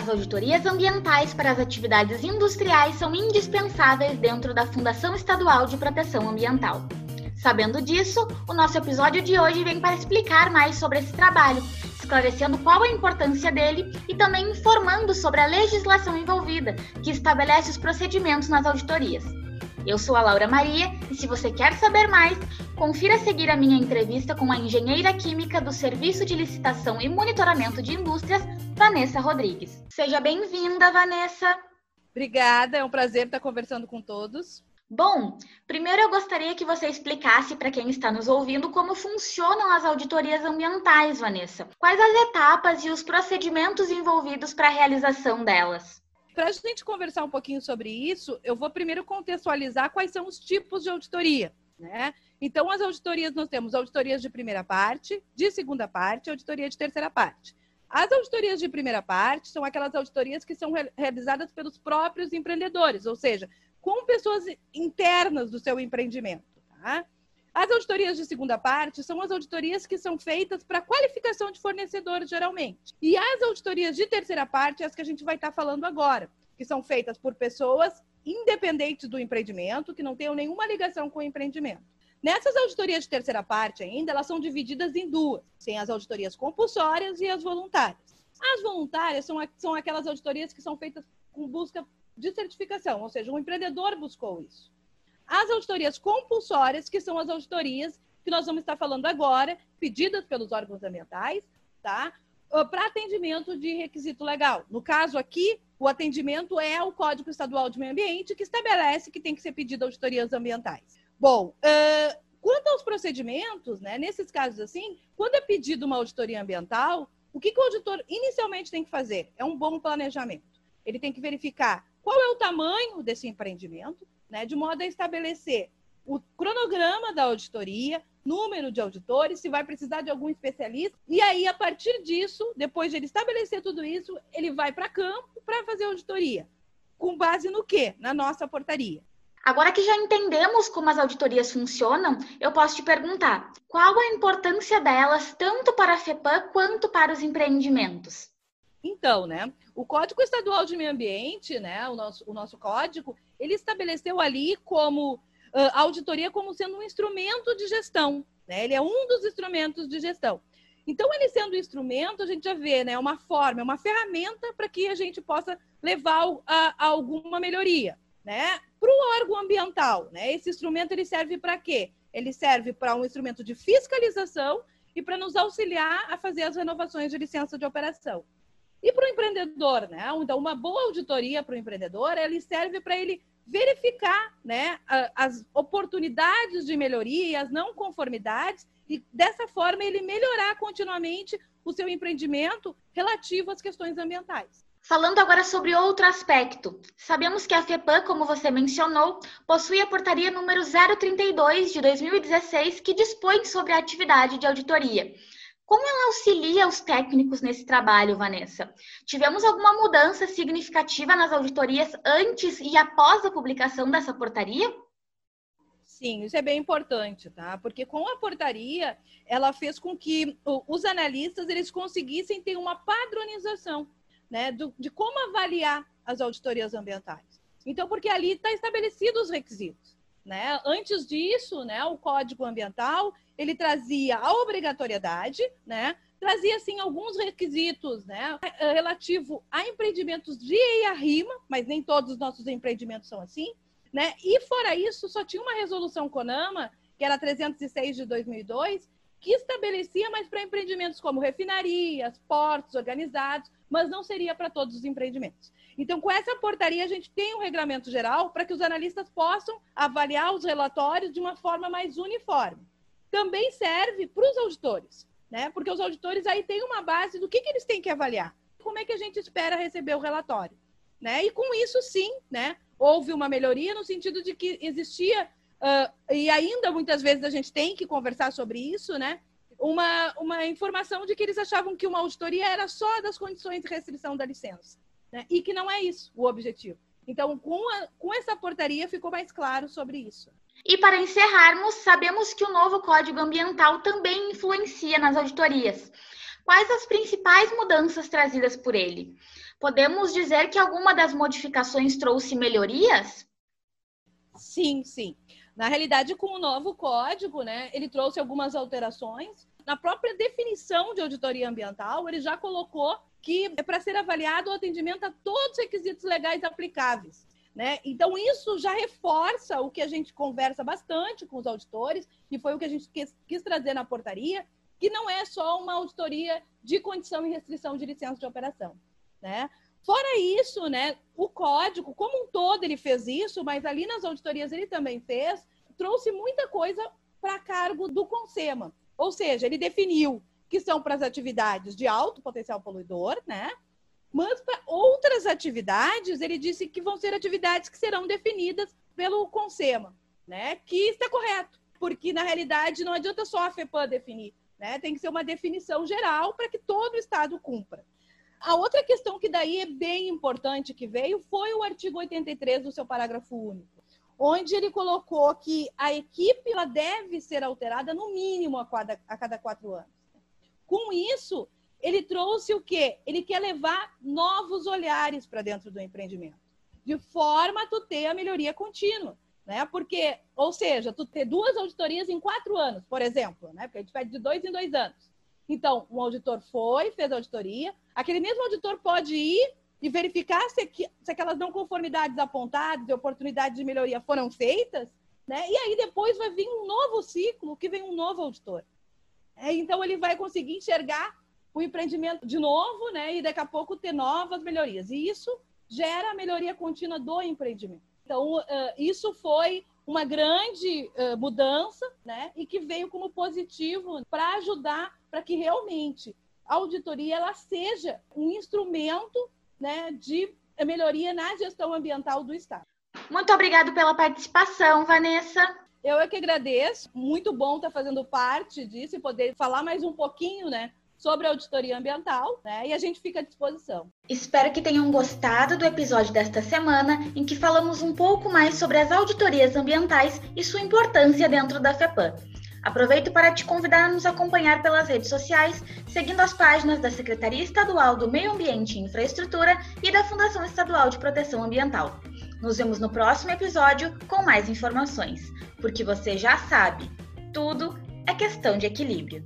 As auditorias ambientais para as atividades industriais são indispensáveis dentro da Fundação Estadual de Proteção Ambiental. Sabendo disso, o nosso episódio de hoje vem para explicar mais sobre esse trabalho, esclarecendo qual a importância dele e também informando sobre a legislação envolvida, que estabelece os procedimentos nas auditorias. Eu sou a Laura Maria e se você quer saber mais, confira a seguir a minha entrevista com a engenheira química do Serviço de Licitação e Monitoramento de Indústrias, Vanessa Rodrigues. Seja bem-vinda, Vanessa. Obrigada, é um prazer estar conversando com todos. Bom, primeiro eu gostaria que você explicasse para quem está nos ouvindo como funcionam as auditorias ambientais, Vanessa. Quais as etapas e os procedimentos envolvidos para a realização delas? Para a gente conversar um pouquinho sobre isso, eu vou primeiro contextualizar quais são os tipos de auditoria. Né? Então, as auditorias, nós temos auditorias de primeira parte, de segunda parte e auditoria de terceira parte. As auditorias de primeira parte são aquelas auditorias que são realizadas pelos próprios empreendedores, ou seja, com pessoas internas do seu empreendimento. Tá? As auditorias de segunda parte são as auditorias que são feitas para qualificação de fornecedores, geralmente. E as auditorias de terceira parte, as que a gente vai estar falando agora, que são feitas por pessoas independentes do empreendimento, que não tenham nenhuma ligação com o empreendimento. Nessas auditorias de terceira parte ainda, elas são divididas em duas. Tem as auditorias compulsórias e as voluntárias. As voluntárias são, são aquelas auditorias que são feitas com busca de certificação, ou seja, um empreendedor buscou isso. As auditorias compulsórias, que são as auditorias que nós vamos estar falando agora, pedidas pelos órgãos ambientais, tá? Ah, Para atendimento de requisito legal. No caso aqui, o atendimento é o Código Estadual de Meio Ambiente, que estabelece que tem que ser pedido auditorias ambientais. Bom, uh, quanto aos procedimentos, né, nesses casos assim, quando é pedido uma auditoria ambiental, o que, que o auditor inicialmente tem que fazer? É um bom planejamento. Ele tem que verificar qual é o tamanho desse empreendimento, né, de modo a estabelecer o cronograma da auditoria, número de auditores, se vai precisar de algum especialista. E aí, a partir disso, depois de ele estabelecer tudo isso, ele vai para campo para fazer auditoria. Com base no quê? Na nossa portaria. Agora que já entendemos como as auditorias funcionam, eu posso te perguntar: qual a importância delas tanto para a FEPAM quanto para os empreendimentos? Então, né? O Código Estadual de Meio Ambiente, né? O nosso, o nosso código, ele estabeleceu ali como uh, auditoria como sendo um instrumento de gestão. Né? Ele é um dos instrumentos de gestão. Então, ele sendo um instrumento, a gente já vê, né? Uma forma, uma ferramenta para que a gente possa levar a, a alguma melhoria, né? Para o órgão ambiental, né? Esse instrumento ele serve para quê? Ele serve para um instrumento de fiscalização e para nos auxiliar a fazer as renovações de licença de operação. E para o empreendedor, né? Então, uma boa auditoria para o empreendedor, ele serve para ele verificar né, as oportunidades de melhoria e as não conformidades, e dessa forma ele melhorar continuamente o seu empreendimento relativo às questões ambientais. Falando agora sobre outro aspecto, sabemos que a FEPAM, como você mencionou, possui a portaria número 032 de 2016, que dispõe sobre a atividade de auditoria. Como ela auxilia os técnicos nesse trabalho, Vanessa? Tivemos alguma mudança significativa nas auditorias antes e após a publicação dessa portaria? Sim, isso é bem importante, tá? Porque com a portaria, ela fez com que os analistas eles conseguissem ter uma padronização, né, do, de como avaliar as auditorias ambientais. Então, porque ali está estabelecido os requisitos. Né? Antes disso, né, o Código Ambiental ele trazia a obrigatoriedade, né, trazia assim alguns requisitos, né, relativo a empreendimentos de EIA-RIMA, mas nem todos os nossos empreendimentos são assim, né? E fora isso, só tinha uma resolução CONAMA, que era 306 de 2002, que estabelecia mais para empreendimentos como refinarias, portos organizados, mas não seria para todos os empreendimentos. Então, com essa portaria, a gente tem um regramento geral para que os analistas possam avaliar os relatórios de uma forma mais uniforme. Também serve para os auditores, né? Porque os auditores aí têm uma base do que, que eles têm que avaliar. Como é que a gente espera receber o relatório? Né? E com isso, sim, né? houve uma melhoria no sentido de que existia Uh, e ainda muitas vezes a gente tem que conversar sobre isso, né? Uma, uma informação de que eles achavam que uma auditoria era só das condições de restrição da licença, né? e que não é isso o objetivo. Então, com, a, com essa portaria ficou mais claro sobre isso. E para encerrarmos, sabemos que o novo Código Ambiental também influencia nas auditorias. Quais as principais mudanças trazidas por ele? Podemos dizer que alguma das modificações trouxe melhorias? Sim, sim. Na realidade, com o novo código, né, ele trouxe algumas alterações. Na própria definição de auditoria ambiental, ele já colocou que é para ser avaliado o atendimento a todos os requisitos legais aplicáveis. Né? Então, isso já reforça o que a gente conversa bastante com os auditores, e foi o que a gente quis, quis trazer na portaria, que não é só uma auditoria de condição e restrição de licença de operação. Né? Fora isso, né, o código, como um todo, ele fez isso, mas ali nas auditorias ele também fez, trouxe muita coisa para cargo do CONSEMA. Ou seja, ele definiu que são para as atividades de alto potencial poluidor, né? Mas para outras atividades, ele disse que vão ser atividades que serão definidas pelo CONSEMA, né? Que está correto, porque na realidade não adianta só a FEPAM definir, né? Tem que ser uma definição geral para que todo o estado cumpra. A outra questão que daí é bem importante que veio foi o artigo 83 do seu parágrafo único, onde ele colocou que a equipe ela deve ser alterada no mínimo a cada, a cada quatro anos. Com isso, ele trouxe o quê? Ele quer levar novos olhares para dentro do empreendimento, de forma a tu ter a melhoria contínua. Né? Porque, ou seja, tu ter duas auditorias em quatro anos, por exemplo, né? Porque a gente pede de dois em dois anos. Então, um auditor foi, fez a auditoria, aquele mesmo auditor pode ir e verificar se, se aquelas não conformidades apontadas e oportunidades de melhoria foram feitas, né? E aí depois vai vir um novo ciclo, que vem um novo auditor. É, então ele vai conseguir enxergar o empreendimento de novo, né? E daqui a pouco ter novas melhorias. E isso gera a melhoria contínua do empreendimento. Então, isso foi uma grande uh, mudança, né? E que veio como positivo para ajudar para que realmente a auditoria ela seja um instrumento, né, de melhoria na gestão ambiental do Estado. Muito obrigado pela participação, Vanessa. Eu é que agradeço. Muito bom estar fazendo parte disso e poder falar mais um pouquinho, né, sobre auditoria ambiental, né? E a gente fica à disposição. Espero que tenham gostado do episódio desta semana, em que falamos um pouco mais sobre as auditorias ambientais e sua importância dentro da FEPAM. Aproveito para te convidar a nos acompanhar pelas redes sociais, seguindo as páginas da Secretaria Estadual do Meio Ambiente e Infraestrutura e da Fundação Estadual de Proteção Ambiental. Nos vemos no próximo episódio com mais informações, porque você já sabe, tudo é questão de equilíbrio.